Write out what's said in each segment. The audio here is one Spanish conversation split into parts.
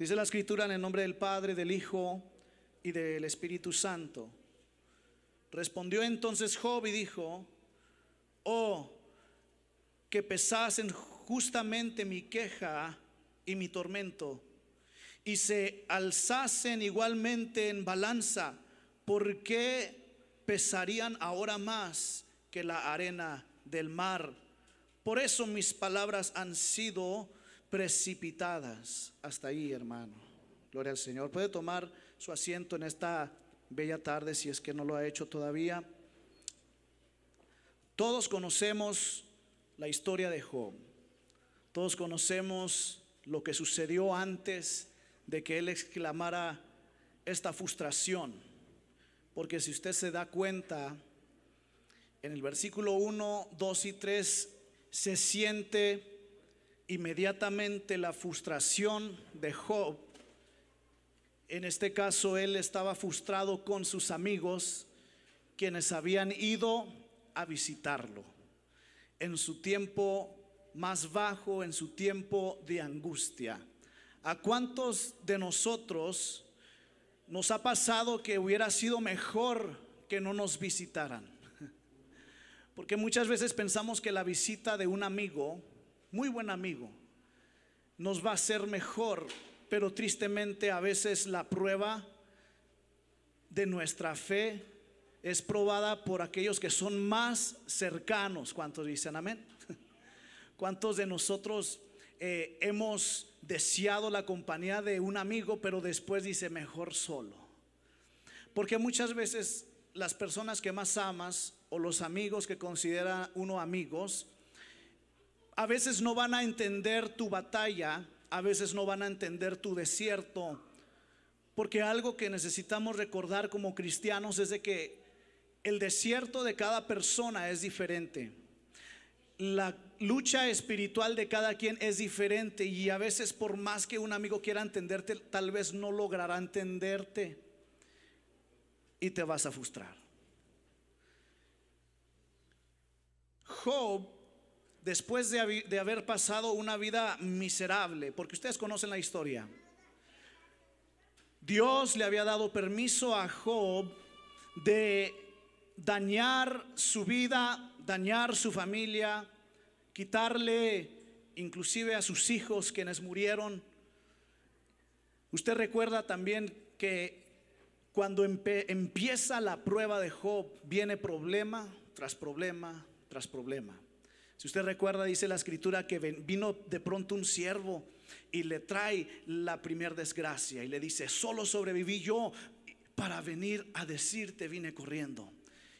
Dice la escritura en el nombre del Padre, del Hijo y del Espíritu Santo. Respondió entonces Job y dijo, oh, que pesasen justamente mi queja y mi tormento, y se alzasen igualmente en balanza, ¿por qué pesarían ahora más que la arena del mar? Por eso mis palabras han sido precipitadas. Hasta ahí, hermano. Gloria al Señor. Puede tomar su asiento en esta bella tarde si es que no lo ha hecho todavía. Todos conocemos la historia de Job. Todos conocemos lo que sucedió antes de que él exclamara esta frustración. Porque si usted se da cuenta, en el versículo 1, 2 y 3 se siente inmediatamente la frustración de Job. En este caso, él estaba frustrado con sus amigos, quienes habían ido a visitarlo en su tiempo más bajo, en su tiempo de angustia. ¿A cuántos de nosotros nos ha pasado que hubiera sido mejor que no nos visitaran? Porque muchas veces pensamos que la visita de un amigo muy buen amigo, nos va a ser mejor, pero tristemente a veces la prueba de nuestra fe es probada por aquellos que son más cercanos. ¿Cuántos dicen amén? ¿Cuántos de nosotros eh, hemos deseado la compañía de un amigo, pero después dice mejor solo? Porque muchas veces las personas que más amas o los amigos que considera uno amigos, a veces no van a entender tu batalla, a veces no van a entender tu desierto, porque algo que necesitamos recordar como cristianos es de que el desierto de cada persona es diferente. La lucha espiritual de cada quien es diferente y a veces por más que un amigo quiera entenderte, tal vez no logrará entenderte y te vas a frustrar. Job después de, haber pasado una vida miserable, porque ustedes conocen la historia, Dios le había dado permiso a Job de dañar su vida, dañar su familia, quitarle inclusive a sus hijos quienes murieron. Usted recuerda también que cuando empieza la prueba de Job viene problema tras problema tras problema. Si usted recuerda, dice la escritura que vino de pronto un siervo y le trae la primera desgracia y le dice, solo sobreviví yo para venir a decirte, vine corriendo.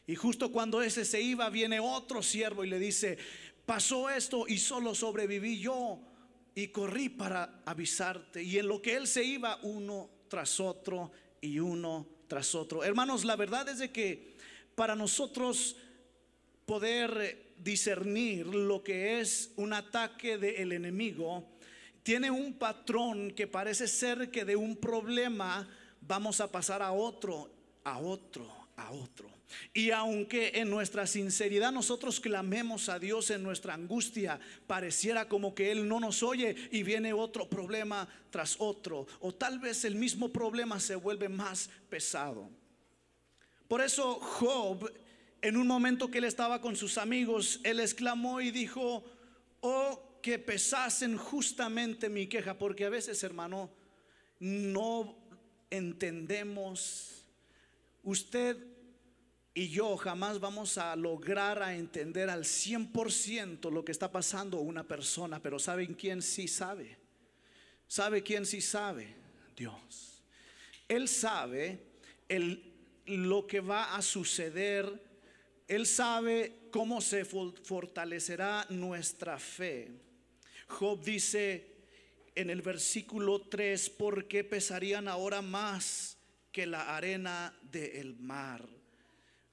Y justo cuando ese se iba, viene otro siervo y le dice, pasó esto y solo sobreviví yo y corrí para avisarte. Y en lo que él se iba, uno tras otro y uno tras otro. Hermanos, la verdad es de que para nosotros poder discernir lo que es un ataque del enemigo, tiene un patrón que parece ser que de un problema vamos a pasar a otro, a otro, a otro. Y aunque en nuestra sinceridad nosotros clamemos a Dios en nuestra angustia, pareciera como que Él no nos oye y viene otro problema tras otro. O tal vez el mismo problema se vuelve más pesado. Por eso Job en un momento que él estaba con sus amigos, él exclamó y dijo, oh, que pesasen justamente mi queja, porque a veces, hermano, no entendemos, usted y yo jamás vamos a lograr a entender al 100% lo que está pasando una persona, pero ¿saben quién sí sabe? ¿Sabe quién sí sabe? Dios. Él sabe el, lo que va a suceder él sabe cómo se fortalecerá nuestra fe. Job dice en el versículo 3, ¿por qué pesarían ahora más que la arena del mar?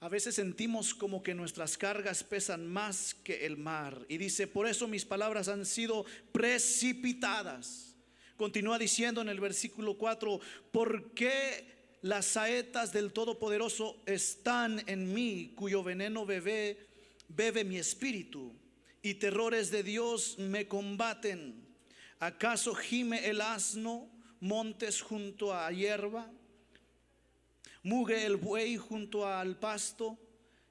A veces sentimos como que nuestras cargas pesan más que el mar. Y dice, por eso mis palabras han sido precipitadas. Continúa diciendo en el versículo 4, ¿por qué las saetas del Todopoderoso están en mí, cuyo veneno bebe, bebe mi espíritu, y terrores de Dios me combaten. ¿Acaso gime el asno montes junto a hierba, mugue el buey junto al pasto,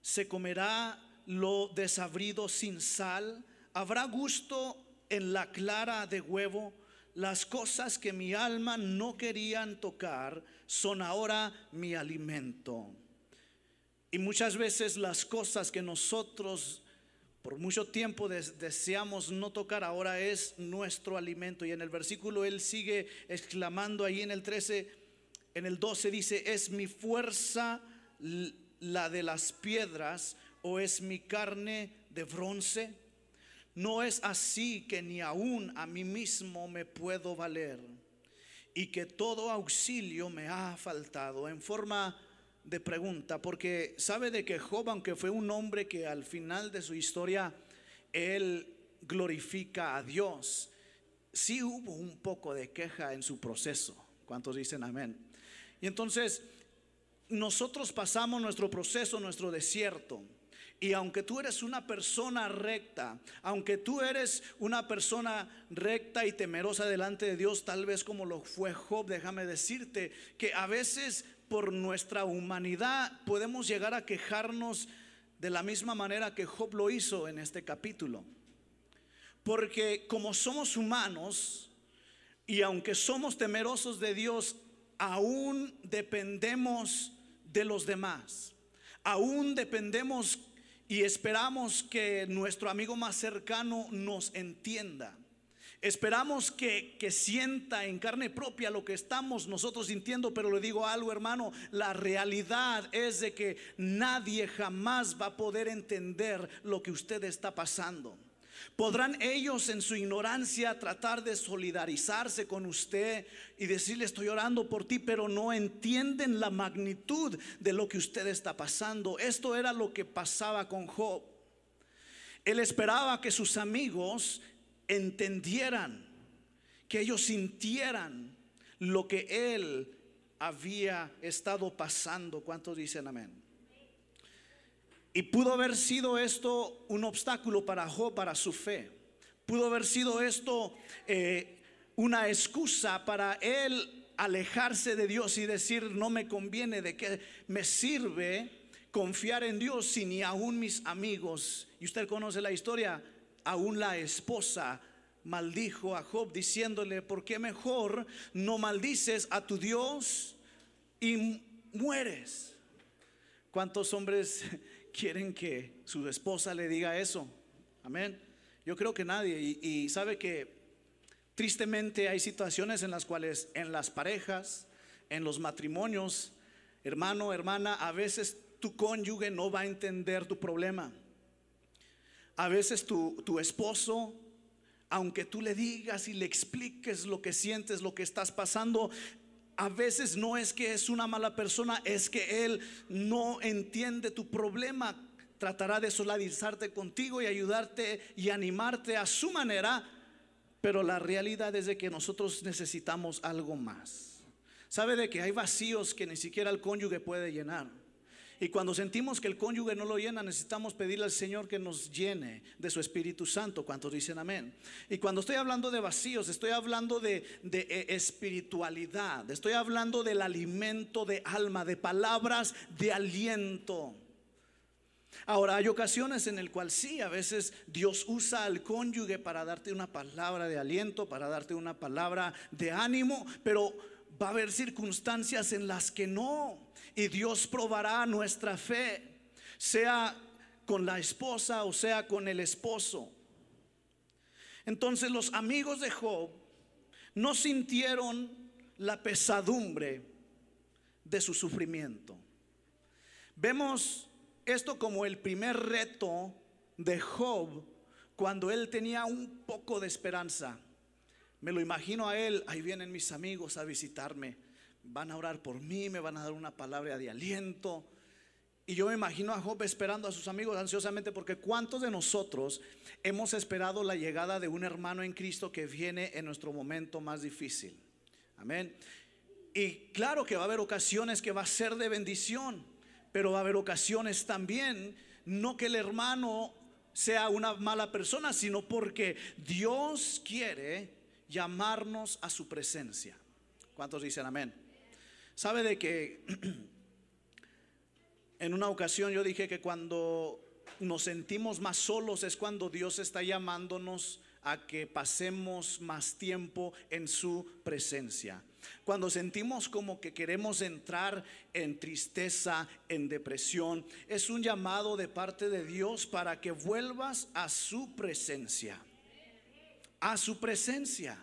se comerá lo desabrido sin sal, habrá gusto en la clara de huevo, las cosas que mi alma no querían tocar son ahora mi alimento. Y muchas veces las cosas que nosotros por mucho tiempo deseamos no tocar, ahora es nuestro alimento. Y en el versículo él sigue exclamando ahí en el 13, en el 12 dice, es mi fuerza la de las piedras o es mi carne de bronce. No es así que ni aún a mí mismo me puedo valer y que todo auxilio me ha faltado en forma de pregunta, porque sabe de que Job, aunque fue un hombre que al final de su historia, él glorifica a Dios, sí hubo un poco de queja en su proceso. ¿Cuántos dicen amén? Y entonces, nosotros pasamos nuestro proceso, nuestro desierto. Y aunque tú eres una persona recta, aunque tú eres una persona recta y temerosa delante de Dios, tal vez como lo fue Job, déjame decirte que a veces por nuestra humanidad podemos llegar a quejarnos de la misma manera que Job lo hizo en este capítulo. Porque como somos humanos y aunque somos temerosos de Dios, aún dependemos de los demás. Aún dependemos y esperamos que nuestro amigo más cercano nos entienda. Esperamos que, sienta en carne propia lo que estamos nosotros sintiendo, pero le digo algo hermano, la realidad es de que nadie jamás va a poder entender lo que usted está pasando. ¿Podrán ellos en su ignorancia tratar de solidarizarse con usted y decirle estoy orando por ti, pero no entienden la magnitud de lo que usted está pasando? Esto era lo que pasaba con Job. Él esperaba que sus amigos entendieran, que ellos sintieran lo que él había estado pasando. ¿Cuántos dicen amén? Y pudo haber sido esto un obstáculo para Job, para su fe. Pudo haber sido esto eh, una excusa para él alejarse de Dios y decir, no me conviene, de qué me sirve confiar en Dios si ni aún mis amigos, y usted conoce la historia, aún la esposa maldijo a Job diciéndole, ¿por qué mejor no maldices a tu Dios y mueres? ¿Cuántos hombres quieren que su esposa le diga eso? Amén. Yo creo que nadie. Y, sabe que tristemente hay situaciones en las cuales en las parejas, en los matrimonios, hermano, hermana, a veces tu cónyuge no va a entender tu problema. A veces tu, tu esposo, aunque tú le digas y le expliques lo que sientes, lo que estás pasando, a veces no es que es una mala persona, es que él no entiende tu problema. Tratará de solidarizarte contigo y ayudarte y animarte a su manera, pero la realidad es de que nosotros necesitamos algo más. ¿Sabe de que hay vacíos que ni siquiera el cónyuge puede llenar? Y cuando sentimos que el cónyuge no lo llena, necesitamos pedirle al Señor que nos llene de su Espíritu Santo. ¿Cuántos dicen amén? Y cuando estoy hablando de vacíos, estoy hablando de, de eh, espiritualidad, estoy hablando del alimento de alma, de palabras de aliento. Ahora, hay ocasiones en las cuales sí, a veces Dios usa al cónyuge para darte una palabra de aliento, para darte una palabra de ánimo, pero va a haber circunstancias en las que no. Y Dios probará nuestra fe, sea con la esposa o sea con el esposo. Entonces los amigos de Job no sintieron la pesadumbre de su sufrimiento. Vemos esto como el primer reto de Job cuando él tenía un poco de esperanza. Me lo imagino a él, ahí vienen mis amigos a visitarme, van a orar por mí, me van a dar una palabra de aliento. Y yo me imagino a Job esperando a sus amigos ansiosamente porque ¿cuántos de nosotros hemos esperado la llegada de un hermano en Cristo que viene en nuestro momento más difícil? Amén. Y claro que va a haber ocasiones que va a ser de bendición, pero va a haber ocasiones también, no que el hermano sea una mala persona, sino porque Dios quiere llamarnos a su presencia. ¿Cuántos dicen amén? ¿Sabe de que en una ocasión yo dije que cuando nos sentimos más solos es cuando Dios está llamándonos a que pasemos más tiempo en su presencia. Cuando sentimos como que queremos entrar en tristeza, en depresión, es un llamado de parte de Dios para que vuelvas a su presencia. A su presencia.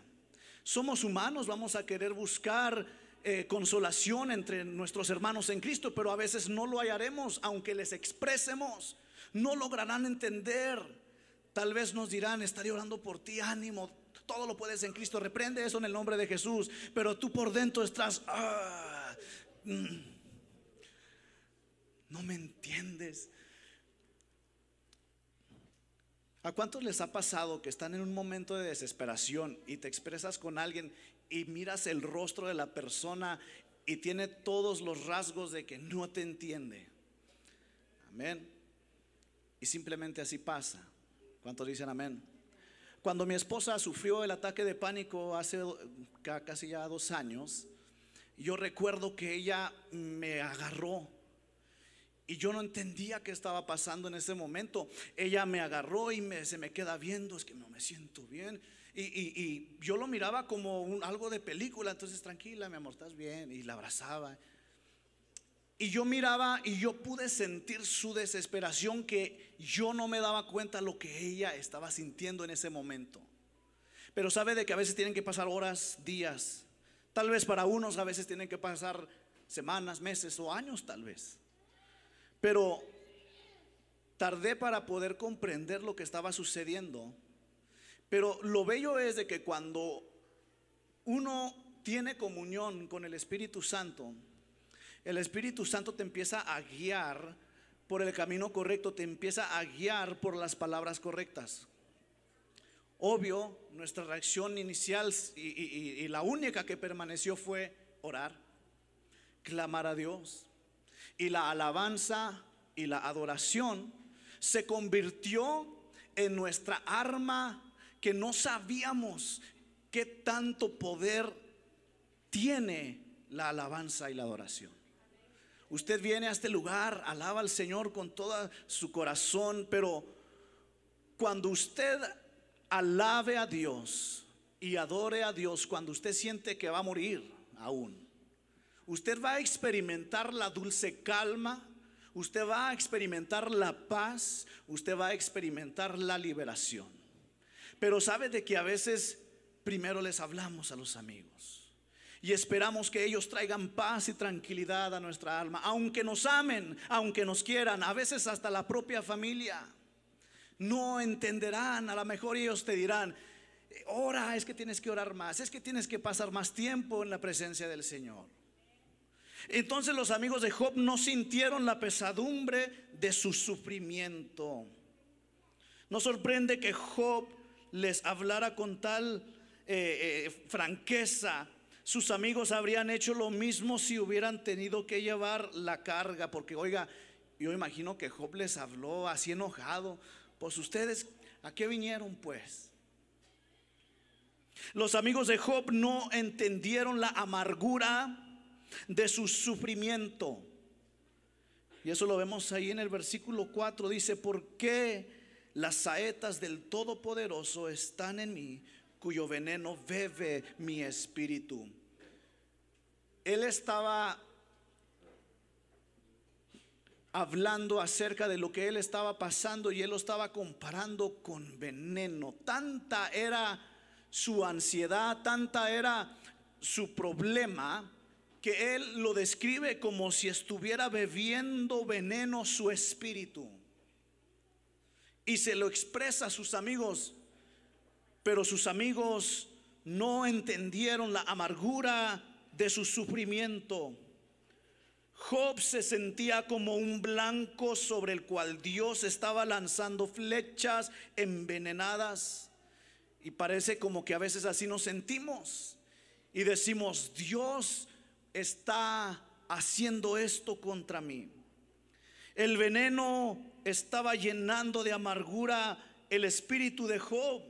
Somos humanos, vamos a querer buscar eh, consolación entre nuestros hermanos en Cristo, pero a veces no lo hallaremos, aunque les expresemos, no lograrán entender. Tal vez nos dirán, estaré orando por ti, ánimo, todo lo puedes en Cristo, reprende eso en el nombre de Jesús, pero tú por dentro estás, ah, mm, no me entiendes. ¿A cuántos les ha pasado que están en un momento de desesperación y te expresas con alguien y miras el rostro de la persona y tiene todos los rasgos de que no te entiende? Amén. Y simplemente así pasa. ¿Cuántos dicen amén? Cuando mi esposa sufrió el ataque de pánico hace casi ya dos años, yo recuerdo que ella me agarró y yo no entendía qué estaba pasando en ese momento. Ella me agarró y me, se me queda viendo, es que no me siento bien. Y, yo lo miraba como un, algo de película, entonces tranquila, mi amor, estás bien. Y la abrazaba. Y yo miraba y yo pude sentir su desesperación que yo no me daba cuenta lo que ella estaba sintiendo en ese momento. Pero sabe de que a veces tienen que pasar horas, días. Tal vez para unos a veces tienen que pasar semanas, meses o años tal vez. Pero tardé para poder comprender lo que estaba sucediendo. Pero lo bello es de que cuando uno tiene comunión con el Espíritu Santo, el Espíritu Santo te empieza a guiar por el camino correcto, te empieza a guiar por las palabras correctas. Obvio, nuestra reacción inicial y, la única que permaneció fue orar, clamar a Dios. Y la alabanza y la adoración se convirtió en nuestra arma que no sabíamos qué tanto poder tiene la alabanza y la adoración. Usted viene a este lugar, alaba al Señor con todo su corazón, pero cuando usted alabe a Dios y adore a Dios, cuando usted siente que va a morir aún, usted va a experimentar la dulce calma, usted va a experimentar la paz, usted va a experimentar la liberación. Pero sabe de que a veces primero les hablamos a los amigos y esperamos que ellos traigan paz y tranquilidad a nuestra alma, aunque nos amen, aunque nos quieran, a veces hasta la propia familia. No entenderán, a lo mejor ellos te dirán, ora, es que tienes que orar más, es que tienes que pasar más tiempo en la presencia del Señor. Entonces los amigos de Job no sintieron la pesadumbre de su sufrimiento. No sorprende que Job les hablara con tal eh, eh, franqueza sus amigos habrían hecho lo mismo si hubieran tenido que llevar la carga, porque oiga, yo imagino que Job les habló así enojado, pues ustedes, ¿a qué vinieron pues? Los amigos de Job no entendieron la amargura de su sufrimiento. Y eso lo vemos ahí en el versículo 4. Dice, ¿por qué las saetas del Todopoderoso están en mí? cuyo veneno bebe mi espíritu. Él estaba hablando acerca de lo que él estaba pasando y él lo estaba comparando con veneno. Tanta era su ansiedad, tanta era su problema que él lo describe como si estuviera bebiendo veneno su espíritu. Y se lo expresa a sus amigos pero sus amigos no entendieron la amargura de su sufrimiento. Job se sentía como un blanco sobre el cual Dios estaba lanzando flechas envenenadas. Y parece como que a veces así nos sentimos. Y decimos, Dios está haciendo esto contra mí. El veneno estaba llenando de amargura el espíritu de Job.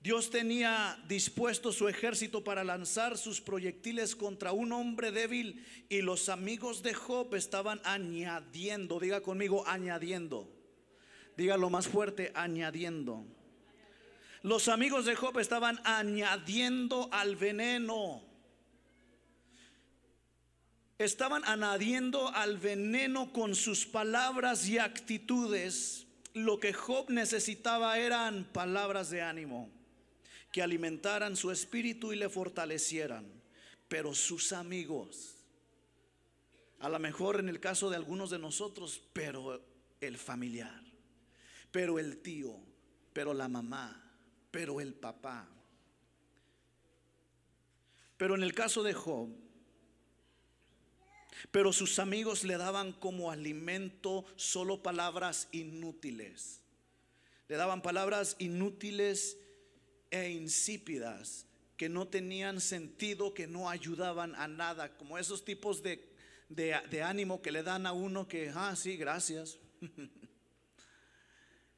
Dios tenía dispuesto su ejército para lanzar sus proyectiles contra un hombre débil y los amigos de Job estaban añadiendo, diga conmigo, añadiendo. Dígalo más fuerte, añadiendo. Los amigos de Job estaban añadiendo al veneno. Estaban añadiendo al veneno con sus palabras y actitudes. Lo que Job necesitaba eran palabras de ánimo que alimentaran su espíritu y le fortalecieran. Pero sus amigos, a lo mejor en el caso de algunos de nosotros, pero el familiar, pero el tío, pero la mamá, pero el papá. Pero en el caso de Job, pero sus amigos le daban como alimento solo palabras inútiles. Le daban palabras inútiles e insípidas que no tenían sentido, que no ayudaban a nada, como esos tipos de, de, ánimo que le dan a uno que, ah, sí, gracias.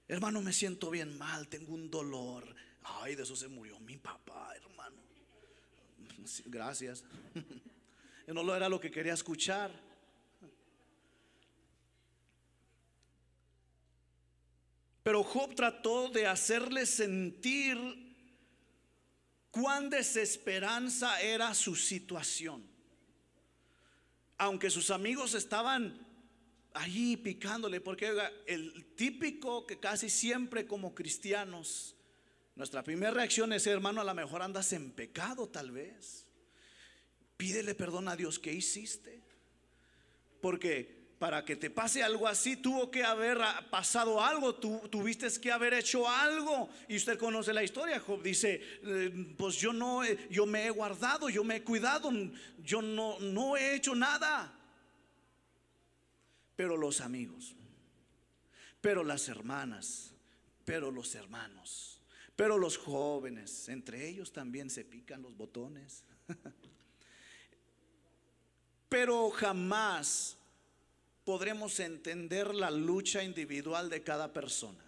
hermano, me siento bien mal, tengo un dolor. Ay, de eso se murió mi papá, hermano. gracias. no lo era lo que quería escuchar. Pero Job trató de hacerle sentir cuán desesperanza era su situación. Aunque sus amigos estaban allí picándole, porque el típico que casi siempre como cristianos, nuestra primera reacción es, hermano, a lo mejor andas en pecado tal vez. Pídele perdón a Dios, ¿qué hiciste? Porque para que te pase algo así, tuvo que haber pasado algo, tú tuviste que haber hecho algo. Y usted conoce la historia, Job dice, eh, pues yo no, yo me he guardado, yo me he cuidado, yo no, no he hecho nada. Pero los amigos, pero las hermanas, pero los hermanos, pero los jóvenes, entre ellos también se pican los botones. pero jamás podremos entender la lucha individual de cada persona.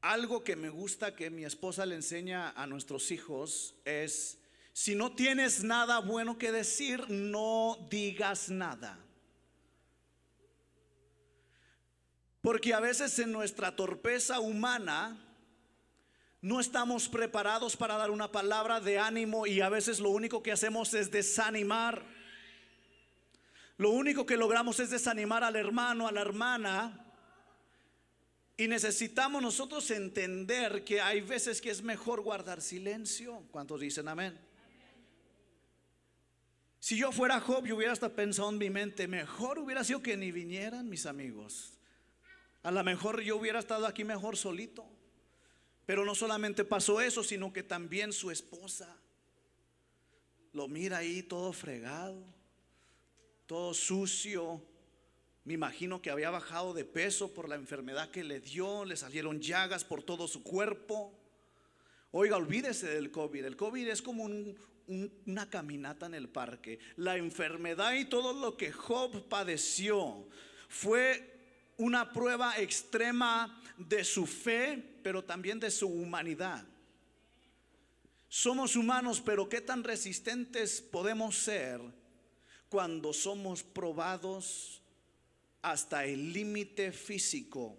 Algo que me gusta que mi esposa le enseña a nuestros hijos es, si no tienes nada bueno que decir, no digas nada. Porque a veces en nuestra torpeza humana no estamos preparados para dar una palabra de ánimo y a veces lo único que hacemos es desanimar. Lo único que logramos es desanimar al hermano, a la hermana. Y necesitamos nosotros entender que hay veces que es mejor guardar silencio. ¿Cuántos dicen amén? Si yo fuera Job, yo hubiera hasta pensado en mi mente, mejor hubiera sido que ni vinieran mis amigos. A lo mejor yo hubiera estado aquí mejor solito. Pero no solamente pasó eso, sino que también su esposa lo mira ahí todo fregado todo sucio. Me imagino que había bajado de peso por la enfermedad que le dio, le salieron llagas por todo su cuerpo. Oiga, olvídese del COVID. El COVID es como una caminata en el parque. La enfermedad y todo lo que Job padeció fue una prueba extrema de su fe, pero también de su humanidad. Somos humanos, pero ¿qué tan resistentes podemos ser cuando somos probados hasta el límite físico.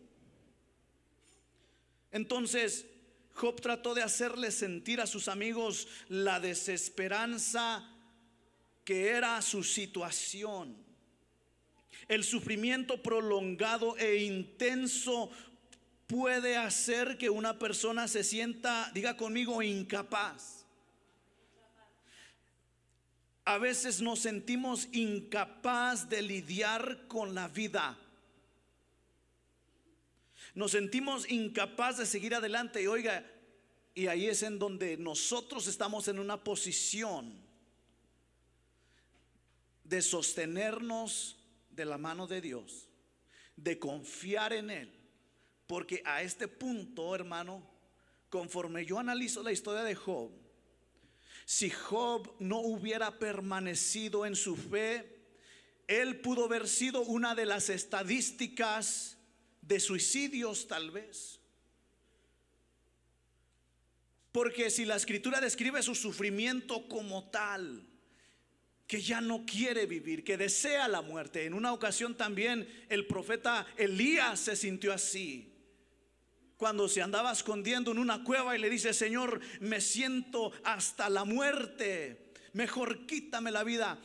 Entonces, Job trató de hacerle sentir a sus amigos la desesperanza que era su situación. El sufrimiento prolongado e intenso puede hacer que una persona se sienta, diga conmigo, incapaz a veces nos sentimos incapaz de lidiar con la vida. Nos sentimos incapaz de seguir adelante y oiga, y ahí es en donde nosotros estamos en una posición de sostenernos la mano de Dios, de confiar en Él. Porque a este punto, hermano, conforme yo analizo la historia de Job, si Job no hubiera permanecido en su fe, él pudo haber sido una de las estadísticas de suicidios tal vez. Porque si la escritura describe su sufrimiento como tal, que ya no quiere vivir, que desea la muerte. En una ocasión también el profeta Elías se sintió así. Cuando se andaba escondiendo en una cueva y le dice, Señor, me siento hasta la muerte, mejor quítame la vida.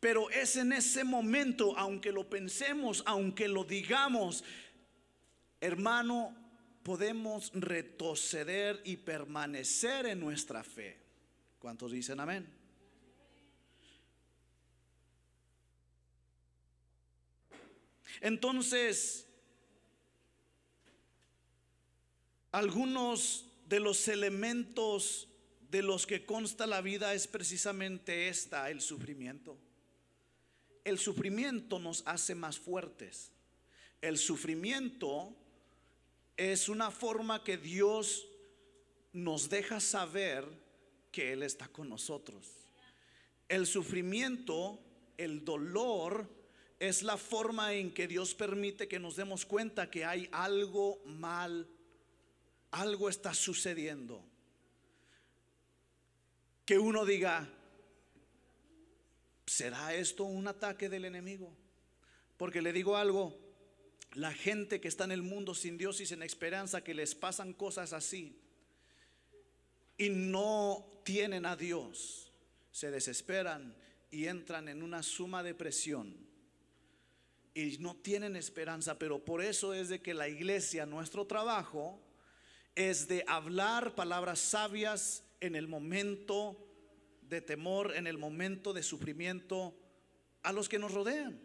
Pero es en ese momento, aunque lo pensemos, aunque lo digamos, hermano, podemos retroceder y permanecer en nuestra fe. ¿Cuántos dicen amén? Entonces, algunos de los elementos de los que consta la vida es precisamente esta, el sufrimiento. El sufrimiento nos hace más fuertes. El sufrimiento es una forma que Dios nos deja saber que Él está con nosotros. El sufrimiento, el dolor, es la forma en que Dios permite que nos demos cuenta que hay algo mal, algo está sucediendo. Que uno diga, ¿será esto un ataque del enemigo? Porque le digo algo, la gente que está en el mundo sin Dios y sin esperanza, que les pasan cosas así y no tienen a Dios, se desesperan y entran en una suma depresión y no tienen esperanza, pero por eso es de que la iglesia, nuestro trabajo, es de hablar palabras sabias en el momento de temor, en el momento de sufrimiento a los que nos rodean.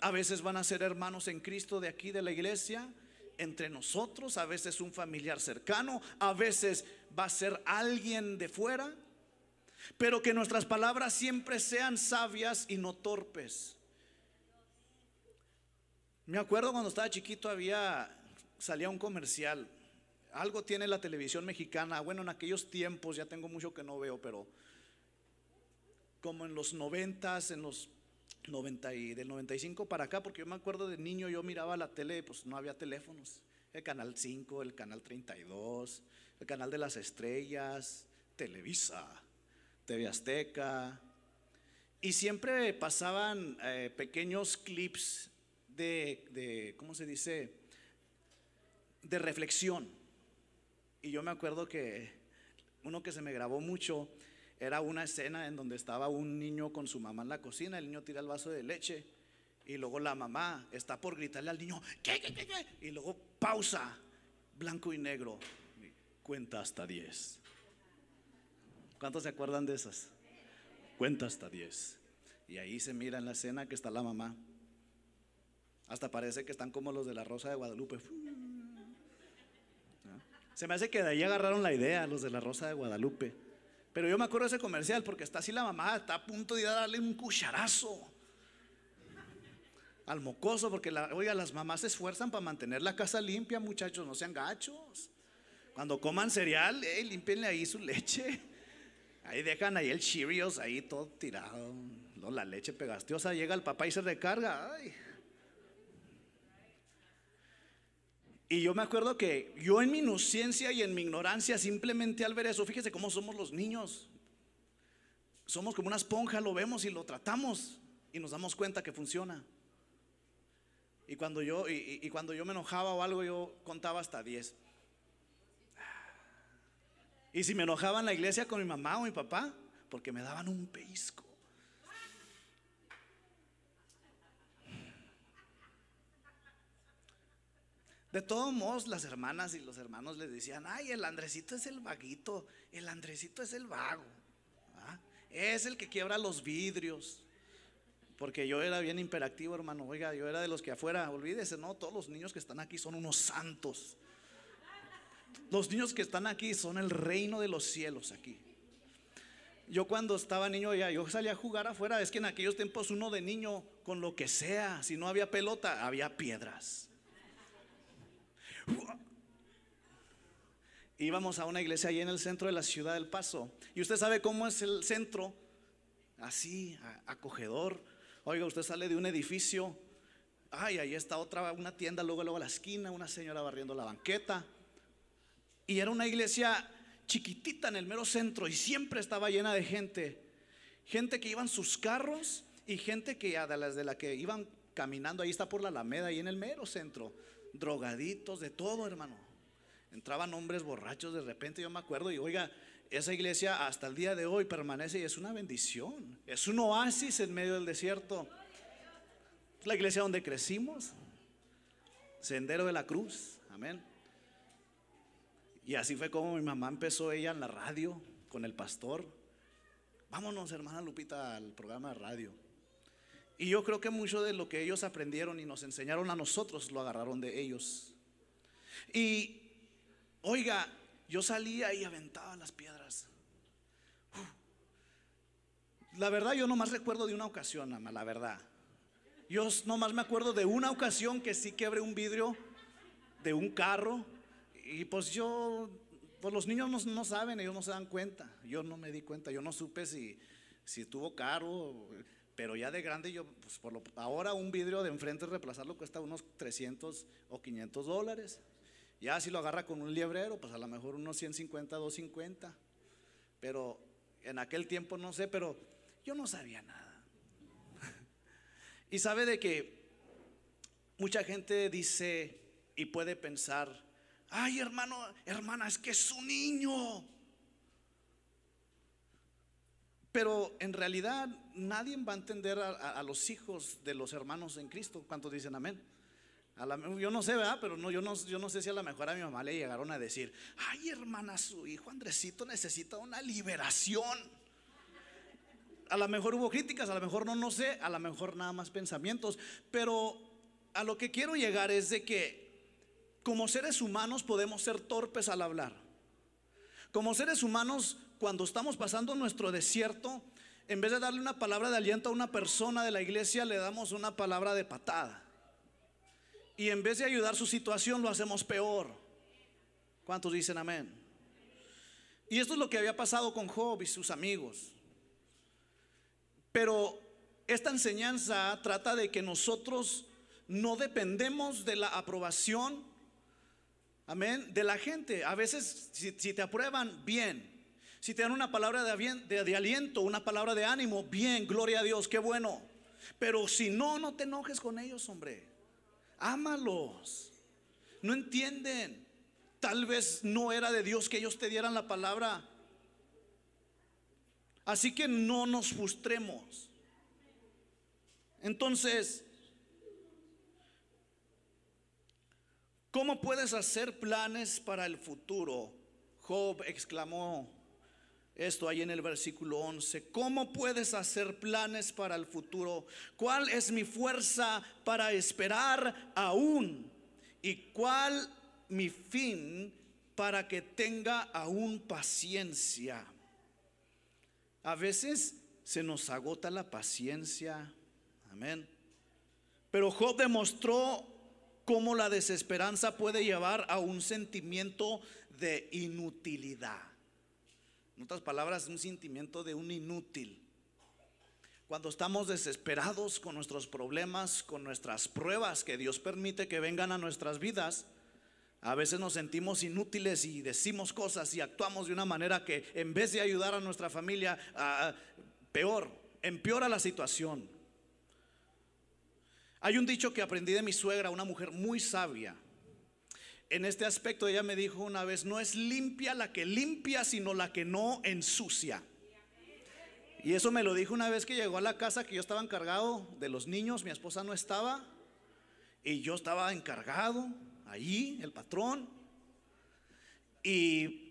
A veces van a ser hermanos en Cristo de aquí de la iglesia, entre nosotros, a veces un familiar cercano, a veces va a ser alguien de fuera, pero que nuestras palabras siempre sean sabias y no torpes. Me acuerdo cuando estaba chiquito había salía un comercial. Algo tiene la televisión mexicana. Bueno, en aquellos tiempos ya tengo mucho que no veo, pero como en los noventas, en los 90 y del 95 para acá, porque yo me acuerdo de niño yo miraba la tele, pues no había teléfonos. El canal 5, el canal 32, el canal de las estrellas, Televisa, TV Azteca. Y siempre pasaban eh, pequeños clips de, ¿cómo se dice? De reflexión. Y yo me acuerdo que uno que se me grabó mucho era una escena en donde estaba un niño con su mamá en la cocina, el niño tira el vaso de leche y luego la mamá está por gritarle al niño, ¿qué, qué, qué, qué? Y luego pausa, blanco y negro, cuenta hasta 10. ¿Cuántos se acuerdan de esas? Cuenta hasta 10. Y ahí se mira en la escena que está la mamá hasta parece que están como los de la Rosa de Guadalupe. Se me hace que de ahí agarraron la idea los de la Rosa de Guadalupe. Pero yo me acuerdo de ese comercial porque está así la mamá, está a punto de darle un cucharazo al mocoso, porque oiga, las mamás se esfuerzan para mantener la casa limpia, muchachos, no sean gachos. Cuando coman cereal, eh, limpienle ahí su leche. Ahí dejan ahí el Cheerios, ahí todo tirado. la leche pegastiosa, llega el papá y se recarga. Ay. Y yo me acuerdo que yo en mi inocencia y en mi ignorancia, simplemente al ver eso, fíjese cómo somos los niños. Somos como una esponja, lo vemos y lo tratamos y nos damos cuenta que funciona. Y cuando yo, y, cuando yo me enojaba o algo, yo contaba hasta 10. Y si me enojaba en la iglesia con mi mamá o mi papá, porque me daban un pellizco. De todos modos, las hermanas y los hermanos les decían, ay, el Andresito es el vaguito, el Andresito es el vago, es el que quiebra los vidrios. Porque yo era bien imperactivo, hermano. Oiga, yo era de los que afuera, olvídese, no, todos los niños que están aquí son unos santos. Los niños que están aquí son el reino de los cielos aquí. Yo cuando estaba niño ya, yo salía a jugar afuera, es que en aquellos tiempos uno de niño con lo que sea, si no había pelota, había piedras. Íbamos a una iglesia ahí en el centro de la ciudad del Paso. Y usted sabe cómo es el centro, así, acogedor. Oiga, usted sale de un edificio, ay, ahí está otra, una tienda, luego, luego la esquina, una señora barriendo la banqueta. Y era una iglesia chiquitita en el mero centro y siempre estaba llena de gente. Gente que iban sus carros y gente que de las de la que iban caminando, ahí está por la Alameda, ahí en el mero centro, drogaditos, de todo, hermano. Entraban hombres borrachos de repente, yo me acuerdo, y oiga, esa iglesia hasta el día de hoy permanece y es una bendición, es un oasis en medio del desierto. Es la iglesia donde crecimos, Sendero de la Cruz, amén. Y así fue como mi mamá empezó ella en la radio con el pastor. Vámonos, hermana Lupita, al programa de radio. Y yo creo que mucho de lo que ellos aprendieron y nos enseñaron a nosotros lo agarraron de ellos. Y oiga, yo salía y aventaba las piedras. La verdad, yo nomás recuerdo de una ocasión, ama, la verdad. Yo nomás me acuerdo de una ocasión que sí quebré un vidrio de un carro. Y pues yo, pues los niños no, no saben, ellos no se dan cuenta. Yo no me di cuenta, yo no supe si, si estuvo caro pero ya de grande yo, pues por lo, ahora un vidrio de enfrente reemplazarlo cuesta unos 300 o 500 dólares. Ya si lo agarra con un liebrero, pues a lo mejor unos 150, 250. Pero en aquel tiempo no sé, pero yo no sabía nada. y sabe de que mucha gente dice y puede pensar, ay hermano, hermana, es que es un niño. Pero en realidad nadie va a entender a, los hijos de los hermanos en Cristo. ¿Cuántos dicen amén? yo no sé, ¿verdad? Pero no yo, no, yo no sé si a lo mejor a mi mamá le llegaron a decir, ay hermana, su hijo Andresito necesita una liberación. A lo mejor hubo críticas, a lo mejor no, no sé, a lo mejor nada más pensamientos. Pero a lo que quiero llegar es de que como seres humanos podemos ser torpes al hablar. Como seres humanos cuando estamos pasando nuestro desierto, en vez de darle una palabra de aliento a una persona de la iglesia, le damos una palabra de patada. Y en vez de ayudar su situación, lo hacemos peor. ¿Cuántos dicen amén? Y esto es lo que había pasado con Job y sus amigos. Pero esta enseñanza trata de que nosotros no dependemos de la aprobación, amén, de la gente. A veces, si, si te aprueban, bien. Si te dan una palabra de, aliento, una palabra de ánimo, bien, gloria a Dios, qué bueno. Pero si no, no te enojes con ellos, hombre. Ámalos. No entienden. Tal vez no era de Dios que ellos te dieran la palabra. Así que no nos frustremos. Entonces, ¿cómo puedes hacer planes para el futuro? Job exclamó esto ahí en el versículo 11. ¿Cómo puedes hacer planes para el futuro? ¿Cuál es mi fuerza para esperar aún? ¿Y cuál mi fin para que tenga aún paciencia? A veces se nos agota la paciencia. Amén. Pero Job demostró cómo la desesperanza puede llevar a un sentimiento de inutilidad. En otras palabras, un sentimiento de un inútil. Cuando estamos desesperados con nuestros problemas, con nuestras pruebas que Dios permite que vengan a nuestras vidas, a veces nos sentimos inútiles y decimos cosas y actuamos de una manera que en vez de ayudar a nuestra familia, peor, empeora la situación. Hay un dicho que aprendí de mi suegra, una mujer muy sabia en este aspecto ella me dijo una vez, no es limpia la que limpia, sino la que no ensucia. Y eso me lo dijo una vez que llegó a la casa que yo estaba encargado de los niños, mi esposa no estaba, y yo estaba encargado allí, el patrón. Y,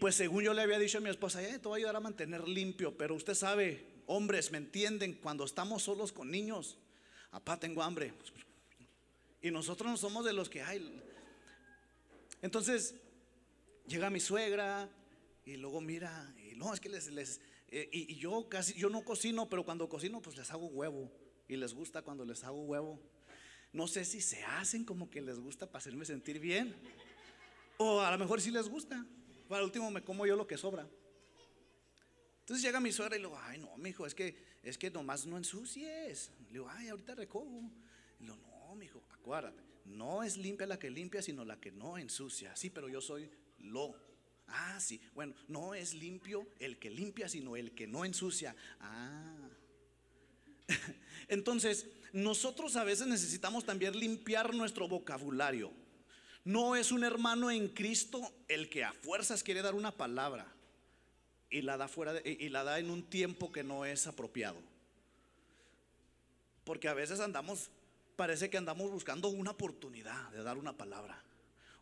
pues según yo le había dicho a mi esposa, eh, te voy a ayudar a mantener limpio, pero usted sabe, hombres, ¿me entienden? Cuando estamos solos con niños, apá, tengo hambre. Y nosotros no somos de los que, hay entonces, llega mi suegra y luego mira, y no, es que les, les eh, y, yo casi, yo no cocino, pero cuando cocino, pues les hago huevo. Y les gusta cuando les hago huevo. No sé si se hacen como que les gusta para hacerme sentir bien. O a lo mejor sí les gusta. Para último me como yo lo que sobra. Entonces llega mi suegra y le digo, ay no, mijo, es que, es que nomás no ensucies. Le digo, ay, ahorita recojo. Le digo, no, mijo, acuérdate no es limpia la que limpia, sino la que no ensucia. Sí, pero yo soy lo. Ah, sí. Bueno, no es limpio el que limpia, sino el que no ensucia. Ah. Entonces, nosotros a veces necesitamos también limpiar nuestro vocabulario. No es un hermano en Cristo el que a fuerzas quiere dar una palabra y la da fuera y la da en un tiempo que no es apropiado. Porque a veces andamos parece que andamos buscando una oportunidad de dar una palabra.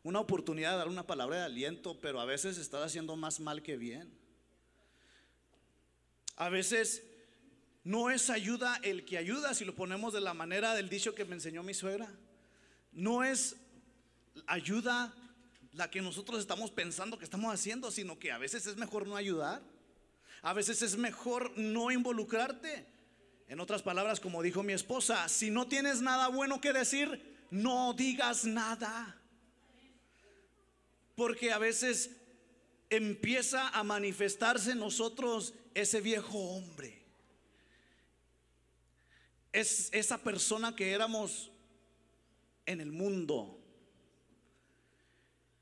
Una oportunidad de dar una palabra de aliento, pero a veces estás haciendo más mal que bien. A veces no es ayuda el que ayuda, si lo ponemos de la manera del dicho que me enseñó mi suegra. No es ayuda la que nosotros estamos pensando que estamos haciendo, sino que a veces es mejor no ayudar. A veces es mejor no involucrarte. En otras palabras, como dijo mi esposa, si no tienes nada bueno que decir, no digas nada. Porque a veces empieza a manifestarse en nosotros ese viejo hombre. Es esa persona que éramos en el mundo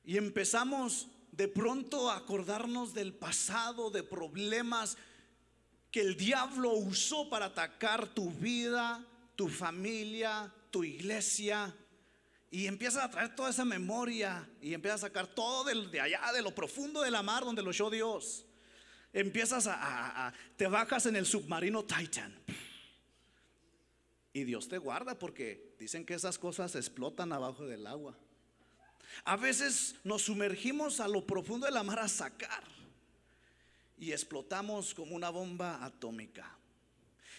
y empezamos de pronto a acordarnos del pasado, de problemas que el diablo usó para atacar tu vida, tu familia, tu iglesia. Y empiezas a traer toda esa memoria y empiezas a sacar todo de, allá, de lo profundo de la mar donde lo echó Dios. Empiezas a, a, te bajas en el submarino Titan. Y Dios te guarda porque dicen que esas cosas explotan abajo del agua. A veces nos sumergimos a lo profundo de la mar a sacar y explotamos como una bomba atómica.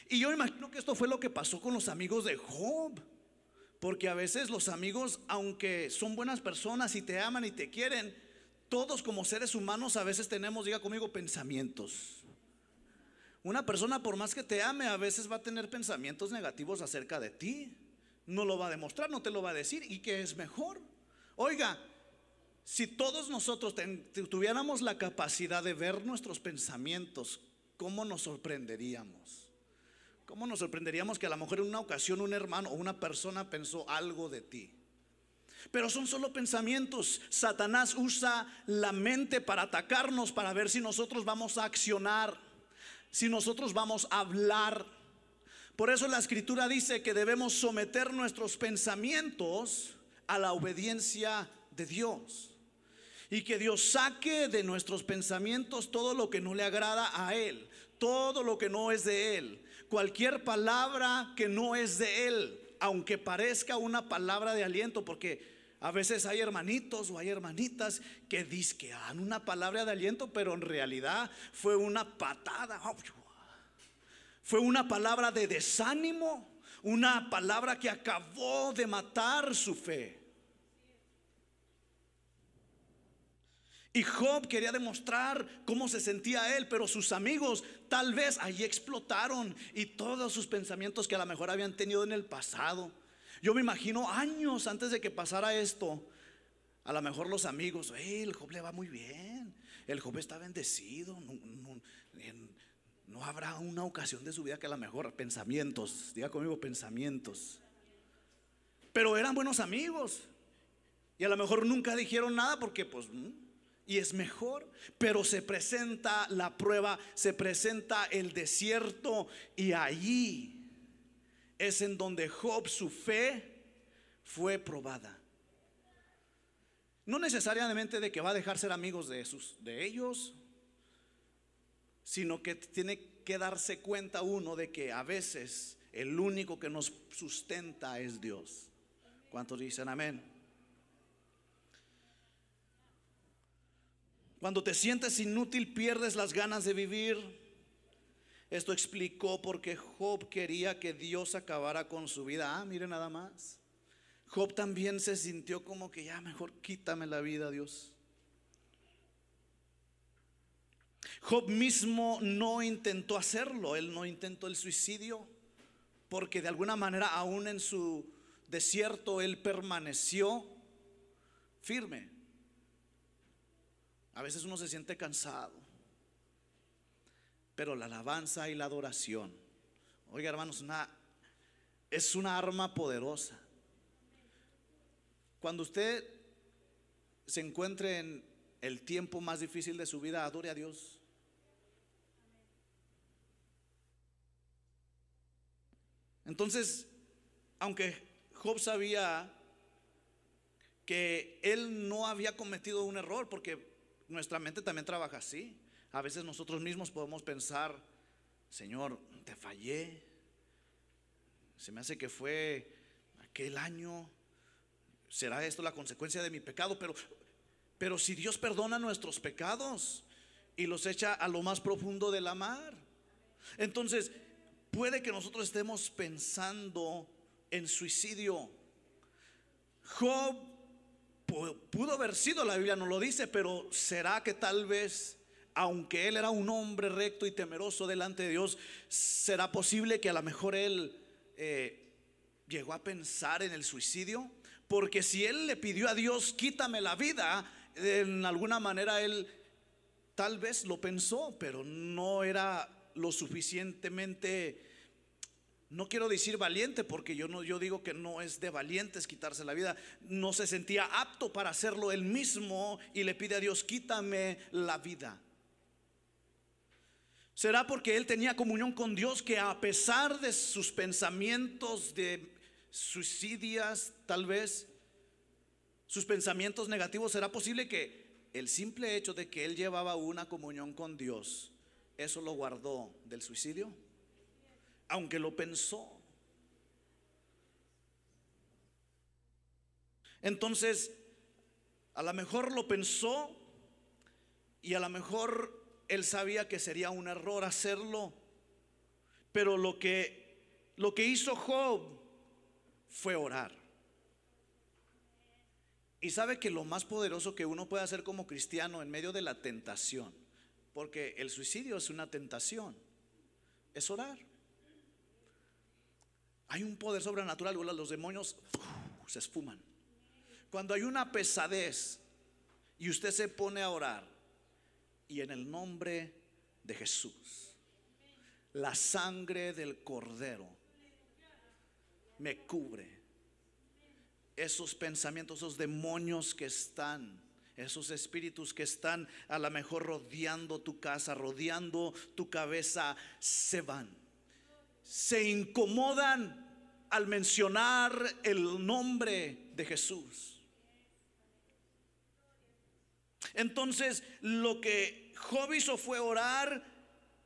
Y yo imagino que esto fue lo que pasó con los amigos de Job. Porque a veces los amigos, aunque son buenas personas y te aman y te quieren, todos como seres humanos a veces tenemos, diga conmigo, pensamientos. Una persona por más que te ame a veces va a tener pensamientos negativos acerca de ti. No lo va a demostrar, no te lo va a decir. ¿Y qué es mejor? Oiga, si todos nosotros tuviéramos la capacidad de ver nuestros pensamientos, ¿cómo nos sorprenderíamos? ¿Cómo nos sorprenderíamos que a lo mejor en una ocasión un hermano o una persona pensó algo de ti? Pero son solo pensamientos. Satanás usa la mente para atacarnos, para ver si nosotros vamos a accionar, si nosotros vamos a hablar. Por eso la escritura dice que debemos someter nuestros pensamientos a la obediencia de Dios. Y que Dios saque de nuestros pensamientos todo lo que no le agrada a Él, todo lo que no es de Él, cualquier palabra que no es de Él, aunque parezca una palabra de aliento, porque a veces hay hermanitos o hay hermanitas que que dan una palabra de aliento, pero en realidad fue una patada, fue una palabra de desánimo, una palabra que acabó de matar su fe. Y Job quería demostrar cómo se sentía él, pero sus amigos tal vez ahí explotaron y todos sus pensamientos que a lo mejor habían tenido en el pasado. Yo me imagino años antes de que pasara esto, a lo mejor los amigos, el Job le va muy bien, el Job está bendecido, no, no habrá una ocasión de su vida que a lo mejor pensamientos, diga conmigo pensamientos. Pero eran buenos amigos y a lo mejor nunca dijeron nada porque pues y es mejor, pero se presenta la prueba, se presenta el desierto y allí es en donde Job su fe fue probada. No necesariamente de que va a dejar ser amigos de de ellos, sino que tiene que darse cuenta uno de que a veces el único que nos sustenta es Dios. ¿Cuántos dicen amén? Cuando te sientes inútil, pierdes las ganas de vivir. Esto explicó porque Job quería que Dios acabara con su vida. Ah, mire nada más. Job también se sintió como que ya mejor quítame la vida, Dios. Job mismo no intentó hacerlo, él no intentó el suicidio, porque de alguna manera aún en su desierto él permaneció firme. A veces uno se siente cansado. Pero la alabanza y la adoración, oiga hermanos, es una arma poderosa. Cuando usted se encuentre en, el tiempo más difícil de su vida, adore a Dios. Entonces, aunque Job sabía que él no había cometido un error, porque nuestra mente también trabaja así. A veces nosotros mismos podemos pensar, Señor, te fallé. Se me hace que fue aquel año. ¿Será esto la consecuencia de mi pecado? Pero, pero si Dios perdona nuestros pecados y los echa a lo más profundo de la mar, entonces puede que nosotros estemos pensando en suicidio. Job pudo haber sido, la Biblia no lo dice, pero será que tal vez, aunque él era un hombre recto y temeroso delante de Dios, será posible que a lo mejor él eh, llegó a pensar en el suicidio. Porque si él le pidió a Dios, quítame la vida, en alguna manera él tal vez lo pensó, pero no era lo suficientemente no quiero decir valiente porque yo no yo digo que no es de valientes quitarse la vida, no se sentía apto para hacerlo él mismo y le pide a Dios, "Quítame la vida." ¿Será porque él tenía comunión con Dios que a pesar de sus pensamientos de suicidias, tal vez sus pensamientos negativos, será posible que el simple hecho de que él llevaba una comunión con Dios, eso lo guardó del suicidio? Aunque lo pensó. Entonces, a lo mejor lo pensó y a lo mejor él sabía que sería un error hacerlo, pero lo que lo que hizo Job fue orar. Y sabe que lo más poderoso que uno puede hacer como cristiano en medio de la tentación, porque el suicidio es una tentación, es orar. Hay un poder sobrenatural, los demonios se esfuman. Cuando hay una pesadez y usted se pone a orar y en el nombre de Jesús, la sangre del cordero me cubre. Esos pensamientos, esos demonios que están, esos espíritus que están a lo mejor rodeando tu casa, rodeando tu cabeza, se van se incomodan al mencionar el nombre de Jesús. Entonces lo que Job hizo fue orar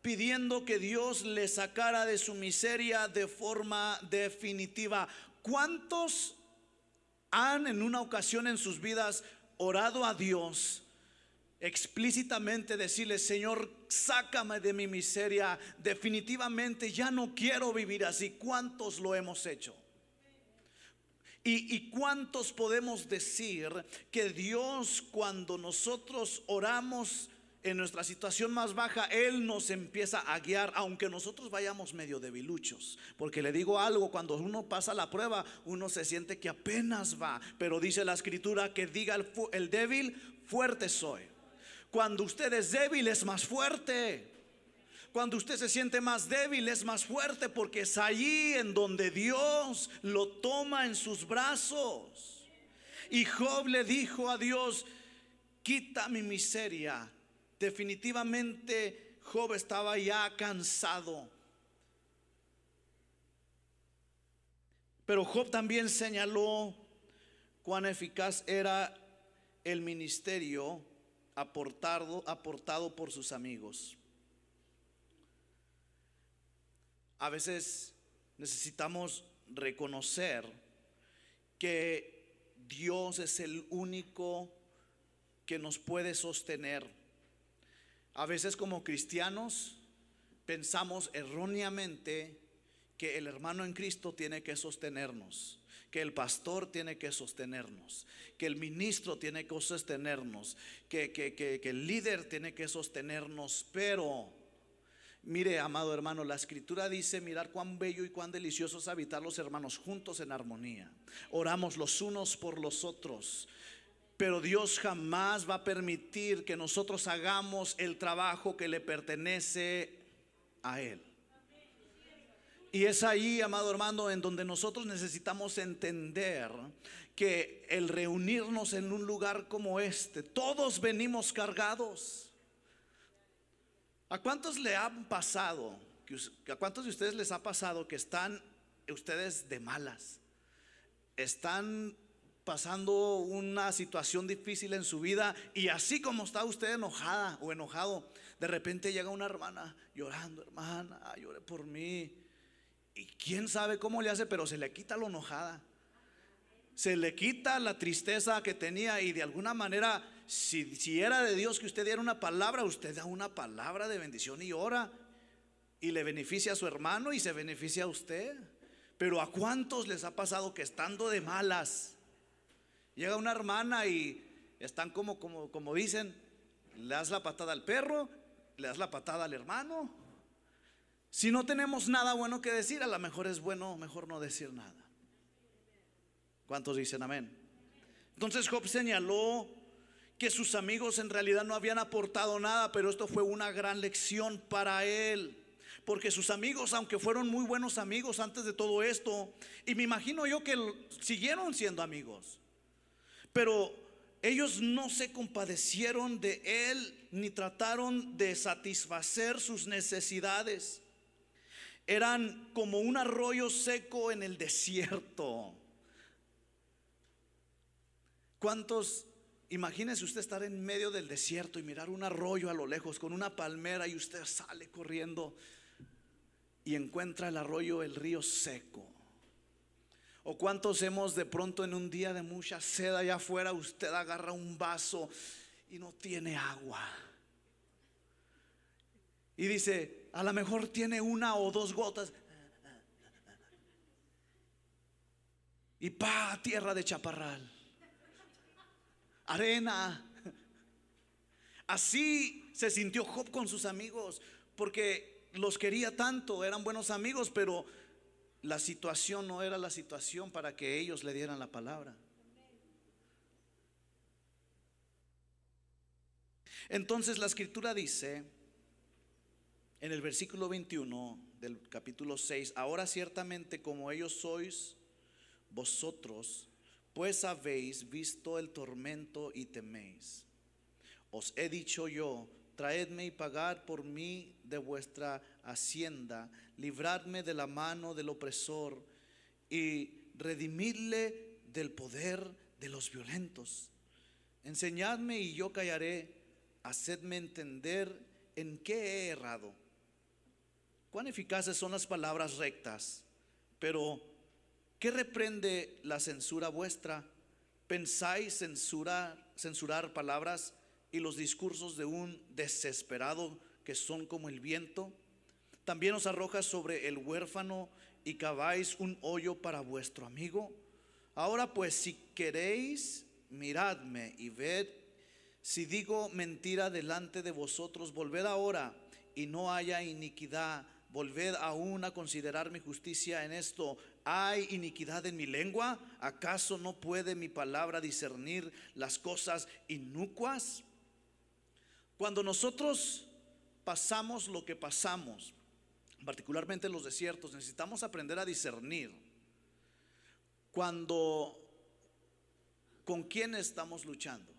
pidiendo que Dios le sacara de su miseria de forma definitiva. ¿Cuántos han en una ocasión en sus vidas orado a Dios explícitamente decirle, Señor, sácame de mi miseria, definitivamente ya no quiero vivir así. ¿Cuántos lo hemos hecho? ¿Y, ¿Y, cuántos podemos decir que Dios cuando nosotros oramos en nuestra situación más baja, Él nos empieza a guiar, aunque nosotros vayamos medio debiluchos? Porque le digo algo, cuando uno pasa la prueba, uno se siente que apenas va, pero dice la escritura que diga el débil, fuerte soy. Cuando usted es débil es más fuerte. Cuando usted se siente más débil es más fuerte porque es allí en donde Dios lo toma en sus brazos. Y Job le dijo a Dios, quita mi miseria. Definitivamente Job estaba ya cansado. Pero Job también señaló cuán eficaz era el ministerio aportado, aportado por sus amigos. A veces necesitamos reconocer que Dios es el único que nos puede sostener. A veces como cristianos pensamos erróneamente que el hermano en Cristo tiene que sostenernos que el pastor tiene que sostenernos, que el ministro tiene que sostenernos, que, que, el líder tiene que sostenernos, pero... Mire, amado hermano, la escritura dice, mirar cuán bello y cuán delicioso es habitar los hermanos juntos en armonía. Oramos los unos por los otros. Pero Dios jamás va a permitir que nosotros hagamos el trabajo que le pertenece a Él. Y es ahí, amado hermano, en donde nosotros necesitamos entender que el reunirnos en un lugar como este, todos venimos cargados. ¿A cuántos le han pasado? ¿A cuántos de ustedes les ha pasado que están ustedes de malas? Están pasando una situación difícil en su vida y así como está usted enojada o enojado, de repente llega una hermana llorando, hermana, llore por mí. Y quién sabe cómo le hace, pero se le quita lo enojada. Se le quita la tristeza que tenía y de alguna manera, si, si era de Dios que usted diera una palabra, usted da una palabra de bendición y ora y le beneficia a su hermano y se beneficia a usted. Pero ¿a cuántos les ha pasado que estando de malas, Llega una hermana y están como, como, como dicen, le das la patada al perro, le das la patada al hermano. Si no tenemos nada bueno que decir, a lo mejor es bueno, mejor no decir nada. ¿Cuántos dicen amén? Entonces Job señaló que sus amigos en realidad no habían aportado nada, pero esto fue una gran lección para él. Porque sus amigos, aunque fueron muy buenos amigos antes de todo esto, y me imagino yo que siguieron siendo amigos, pero ellos no se compadecieron de él ni trataron de satisfacer sus necesidades. Eran como un arroyo seco en el desierto. ¿Cuántos, imagínese usted estar en medio del desierto y mirar un arroyo a lo lejos con una palmera y usted sale corriendo y encuentra el arroyo, el río seco? ¿O cuántos hemos de pronto en un día de mucha sed allá afuera, usted agarra un vaso y no tiene agua? Y dice, a lo mejor tiene una o dos gotas. Y pa, tierra de chaparral. Arena. Así se sintió Job con sus amigos, porque los quería tanto, eran buenos amigos, pero la situación no era la situación para que ellos le dieran la palabra. Entonces la escritura dice en el versículo 21 del capítulo 6, ahora ciertamente como ellos sois vosotros, pues habéis visto el tormento y teméis. Os he dicho yo, traedme y pagad por mí de vuestra hacienda, libradme de la mano del opresor y redimirle del poder de los violentos. Enseñadme y yo callaré, hacedme entender en qué he errado. Cuán eficaces son las palabras rectas, pero ¿qué reprende la censura vuestra? ¿Pensáis censurar, censurar palabras y los discursos de un desesperado que son como el viento? También os arroja sobre el huérfano y caváis un hoyo para vuestro amigo. Ahora pues, si queréis, miradme y ved si digo mentira delante de vosotros, volved ahora y no haya iniquidad. Volved aún a considerar mi justicia en esto. ¿Hay iniquidad en mi lengua? ¿Acaso no puede mi palabra discernir las cosas inicuas? Cuando nosotros pasamos lo que pasamos, particularmente en los desiertos, necesitamos aprender a discernir cuando con quién estamos luchando.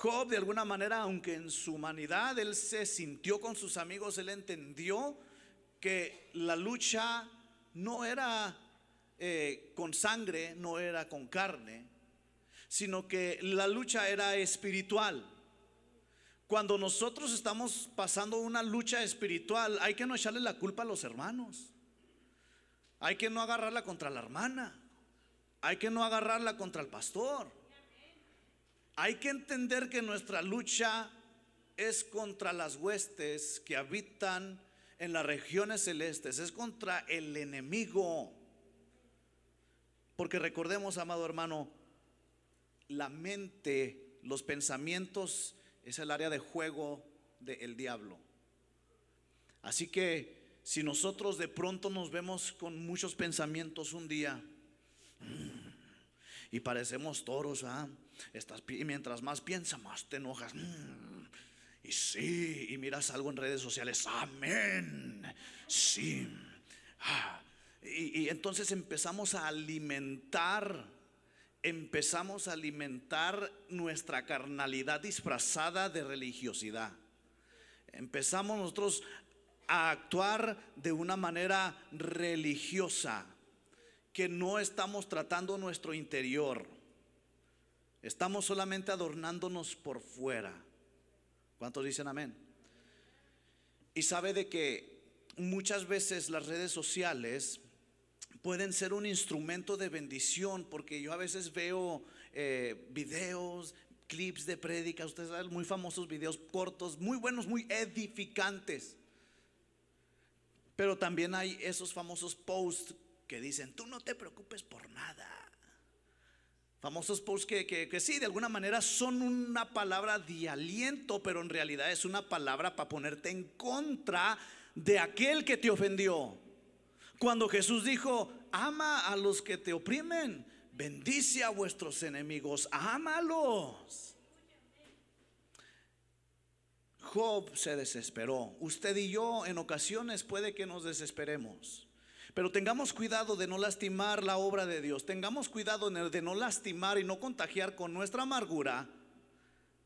Job de alguna manera, aunque en su humanidad él se sintió con sus amigos, él entendió que la lucha no era eh, con sangre, no era con carne, sino que la lucha era espiritual. Cuando nosotros estamos pasando una lucha espiritual, hay que no echarle la culpa a los hermanos. Hay que no agarrarla contra la hermana. Hay que no agarrarla contra el pastor. Hay que entender que nuestra lucha es contra las huestes que habitan en las regiones celestes, es contra el enemigo. Porque recordemos, amado hermano, la mente, los pensamientos es el área de juego del diablo. Así que si nosotros de pronto nos vemos con muchos pensamientos un día y parecemos toros, ¿ah? Estás, y mientras más piensas, más te enojas. Mm, y sí, y miras algo en redes sociales, amén. Sí, Ah, y, y entonces empezamos a alimentar, empezamos a alimentar nuestra carnalidad disfrazada de religiosidad. Empezamos nosotros a actuar de una manera religiosa, que no estamos tratando nuestro interior. Estamos solamente adornándonos por fuera. ¿Cuántos dicen amén? Y sabe de que muchas veces las redes sociales pueden ser un instrumento de bendición, porque yo a veces veo eh, videos, clips de prédicas, ustedes saben, muy famosos videos cortos, muy buenos, muy edificantes. Pero también hay esos famosos posts que dicen, tú no te preocupes por nada. Famosos posts que, que, sí, de alguna manera son una palabra de aliento, pero en realidad es una palabra para ponerte en contra de aquel que te ofendió. Cuando Jesús dijo, ama a los que te oprimen, bendice a vuestros enemigos, ámalos. Job se desesperó. Usted y yo en ocasiones puede que nos desesperemos. Pero tengamos cuidado de no lastimar la obra de Dios. Tengamos cuidado de no lastimar y no contagiar con nuestra amargura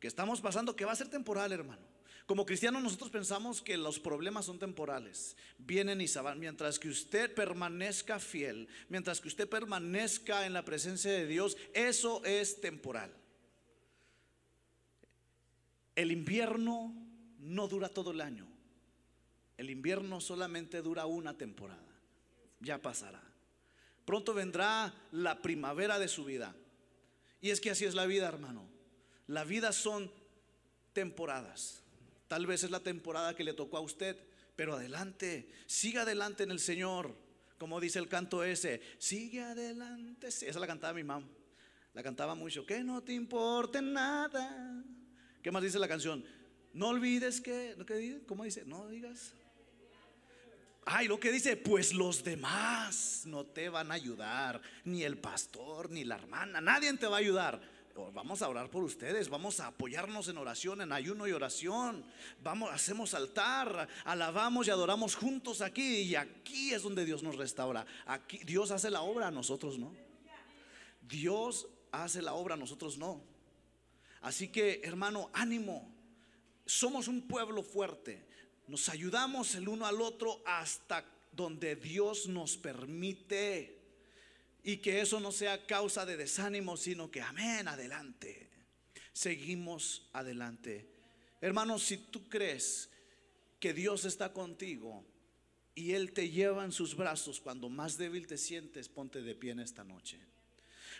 que estamos pasando, que va a ser temporal, hermano. Como cristianos nosotros pensamos que los problemas son temporales, vienen y se van. Mientras que usted permanezca fiel, mientras que usted permanezca en la presencia de Dios, eso es temporal. El invierno no dura todo el año. El invierno solamente dura una temporada. Ya pasará. Pronto vendrá la primavera de su vida. Y es que así es la vida, hermano. La vida son temporadas. Tal vez es la temporada que le tocó a usted, pero adelante, siga adelante en el Señor. Como dice el canto ese, sigue adelante. Esa la cantaba mi mamá. La cantaba mucho. Que no te importe nada. ¿Qué más dice la canción? No olvides que, ¿cómo dice? No digas. Ay, lo que dice, pues los demás no te van a ayudar, ni el pastor, ni la hermana, nadie te va a ayudar. Oh, vamos a orar por ustedes, vamos a apoyarnos en oración, en ayuno y oración. Vamos, hacemos altar, alabamos y adoramos juntos aquí y aquí es donde Dios nos restaura. Aquí Dios hace la obra, nosotros no. Dios hace la obra, nosotros no. Así que, hermano, ánimo somos un pueblo fuerte. Nos ayudamos el uno al otro hasta donde Dios nos permite. Y que eso no sea causa de desánimo, sino que, amén, adelante. Seguimos adelante. Hermanos, si tú crees que Dios está contigo y Él te lleva en sus brazos cuando más débil te sientes, ponte de pie en esta noche.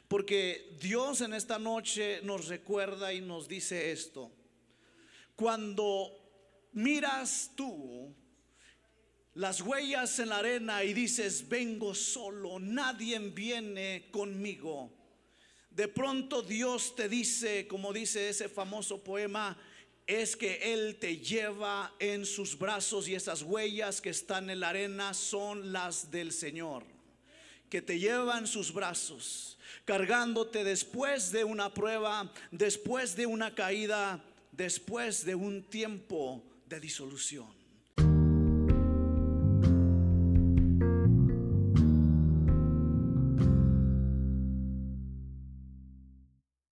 Porque Dios en esta noche nos recuerda y nos dice esto. Cuando miras tú las huellas en la arena y dices, vengo solo, nadie viene conmigo. De pronto Dios te dice, como dice ese famoso poema, es que Él te lleva en sus brazos y esas huellas que están en la arena son las del Señor, que te lleva en sus brazos, cargándote después de una prueba, después de una caída después de un tiempo de disolución.